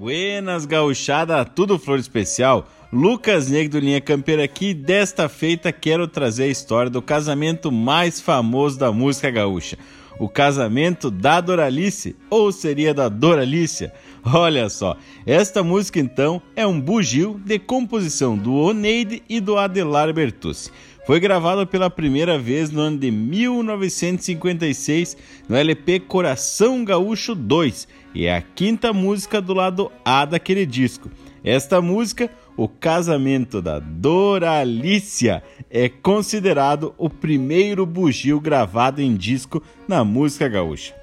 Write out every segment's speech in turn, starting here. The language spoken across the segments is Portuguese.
Buenas gauchada, tudo flor especial. Lucas Negro Linha Campeira aqui. Desta feita quero trazer a história do casamento mais famoso da música gaúcha. O casamento da Doralice, ou seria da Doralícia? Olha só, esta música então é um bugio de composição do Oneide e do Adelar Bertucci. Foi gravado pela primeira vez no ano de 1956 no LP Coração Gaúcho 2 e é a quinta música do lado A daquele disco. Esta música, O Casamento da Doralícia, é considerado o primeiro bugio gravado em disco na música gaúcha.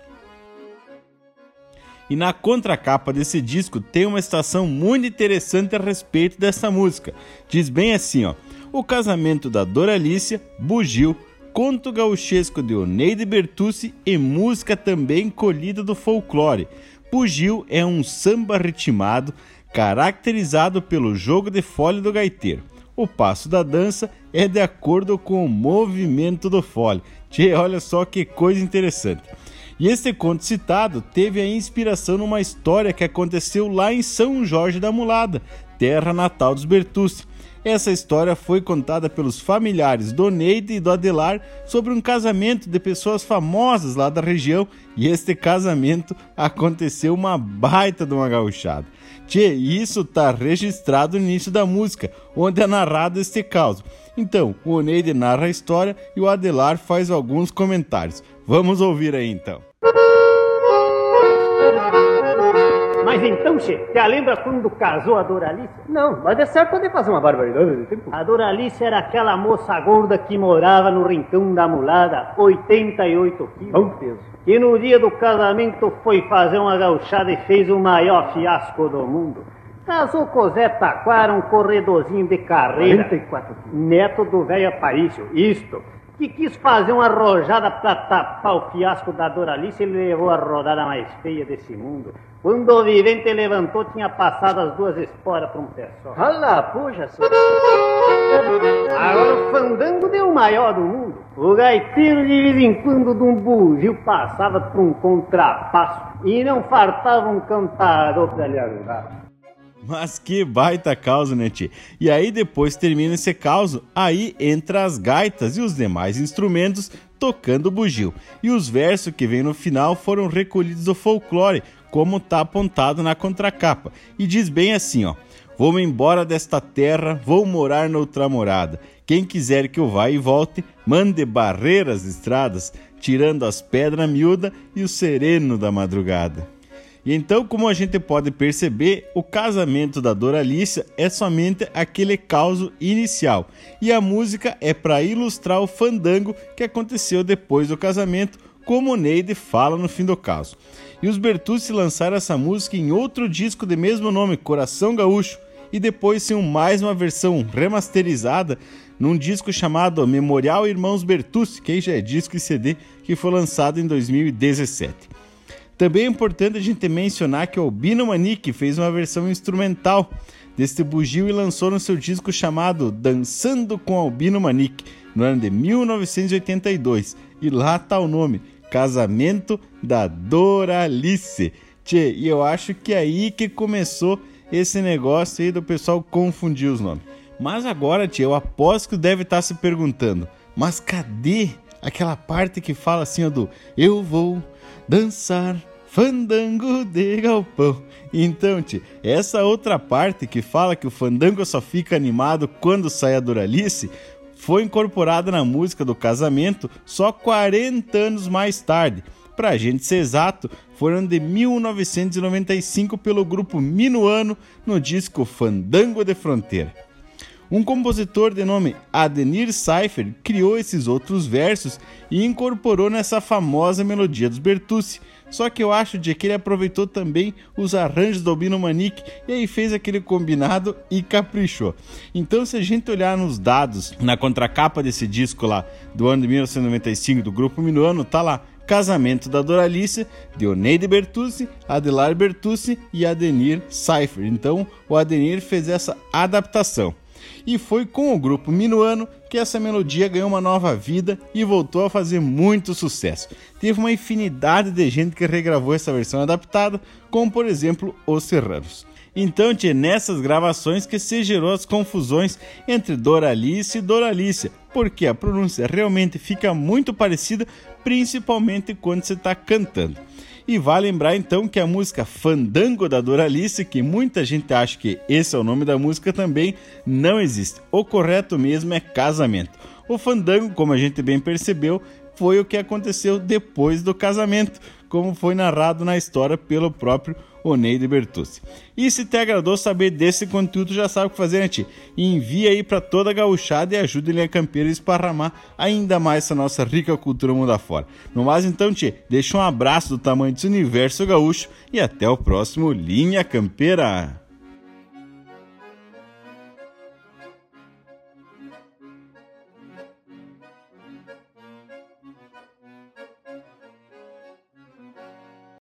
E na contracapa desse disco tem uma estação muito interessante a respeito dessa música. Diz bem assim, ó: O casamento da Doralícia, bugio, conto gauchesco de Oneide Bertucci e música também colhida do folclore. Bugio é um samba ritmado caracterizado pelo jogo de fole do gaiteiro. O passo da dança é de acordo com o movimento do fole. Tchê, olha só que coisa interessante. E este conto citado teve a inspiração numa história que aconteceu lá em São Jorge da Mulada, terra natal dos Bertucci. Essa história foi contada pelos familiares do Neide e do Adelar sobre um casamento de pessoas famosas lá da região e este casamento aconteceu uma baita de uma gauchada. Tchê, isso tá registrado no início da música, onde é narrado este caso. Então, o Oneide narra a história e o Adelar faz alguns comentários. Vamos ouvir aí então. Mas então, Che, já lembra quando casou a Doralice? Não, mas é certo poder fazer uma barbaridade. A Doralice era aquela moça gorda que morava no rincão da mulada, 88 quilos. Bom peso. E no dia do casamento foi fazer uma gauchada e fez o maior fiasco do mundo. Casou com Zé Taquara, um corredorzinho de carreira. 44 quilos. Neto do velho Aparício, isto. Que quis fazer uma arrojada pra tapar o fiasco da Doralice e levou a rodada mais feia desse mundo. Quando o vivente levantou, tinha passado as duas esporas pra um pé só. Olha, puxa, senhor. Agora o fandango deu o maior do mundo. O gaiteiro de vez em quando de um bugio passava por um contrapasso e não fartava um cantador pra lhe ajudar. Mas que baita causa, né, tchê? E aí depois termina esse caos, aí entra as gaitas e os demais instrumentos tocando bugio. E os versos que vem no final foram recolhidos do folclore, como tá apontado na contracapa. E diz bem assim, ó: Vou-me embora desta terra, vou morar noutra morada. Quem quiser que eu vá e volte, mande barrer as estradas, tirando as pedras miúdas e o sereno da madrugada. E então, como a gente pode perceber, o casamento da Doralícia é somente aquele caos inicial, e a música é para ilustrar o fandango que aconteceu depois do casamento, como Neide fala no fim do caso. E os Bertucci lançaram essa música em outro disco de mesmo nome, Coração Gaúcho, e depois saiu mais uma versão remasterizada num disco chamado Memorial Irmãos Bertucci, que já é disco e CD, que foi lançado em 2017. Também é importante a gente mencionar que o Albino Manique fez uma versão instrumental deste bugio e lançou no seu disco chamado Dançando com Albino Manique, no ano de 1982. E lá tá o nome, Casamento da Doralice. Tchê, e eu acho que é aí que começou esse negócio aí do pessoal confundir os nomes. Mas agora, tchê, eu aposto que deve estar se perguntando, mas cadê aquela parte que fala assim, ó, do Eu vou dançar fandango de galpão. Então, tchê, essa outra parte que fala que o fandango só fica animado quando sai a Doralice foi incorporada na música do casamento só 40 anos mais tarde. Pra gente ser exato, foram de 1995 pelo grupo Minuano no disco Fandango de Fronteira. Um compositor de nome Adenir Seifer criou esses outros versos e incorporou nessa famosa melodia dos Bertucci. Só que eu acho de que ele aproveitou também os arranjos do Albino Manique e aí fez aquele combinado e caprichou. Então, se a gente olhar nos dados na contracapa desse disco lá do ano de 1995 do grupo Minuano, tá lá Casamento da Doralice, de Oneide Bertucci, Adelar Bertucci e Adenir Seifer. Então, o Adenir fez essa adaptação. E foi com o grupo Minuano que essa melodia ganhou uma nova vida e voltou a fazer muito sucesso. Teve uma infinidade de gente que regravou essa versão adaptada, como por exemplo Os Serranos. Então, tinha nessas gravações que se gerou as confusões entre Doralice e Doralícia, porque a pronúncia realmente fica muito parecida, principalmente quando você está cantando. E vale lembrar então que a música Fandango da Doralice, que muita gente acha que esse é o nome da música também, não existe. O correto mesmo é casamento. O fandango, como a gente bem percebeu, foi o que aconteceu depois do casamento, como foi narrado na história pelo próprio Oneide Bertucci. E se te agradou saber desse conteúdo, já sabe o que fazer, né, tia? Envia aí para toda a gauchada e ajude Linha Campeira a esparramar ainda mais essa nossa rica cultura mundo afora. No mais, então, tia, deixa um abraço do tamanho desse universo gaúcho e até o próximo Linha Campeira.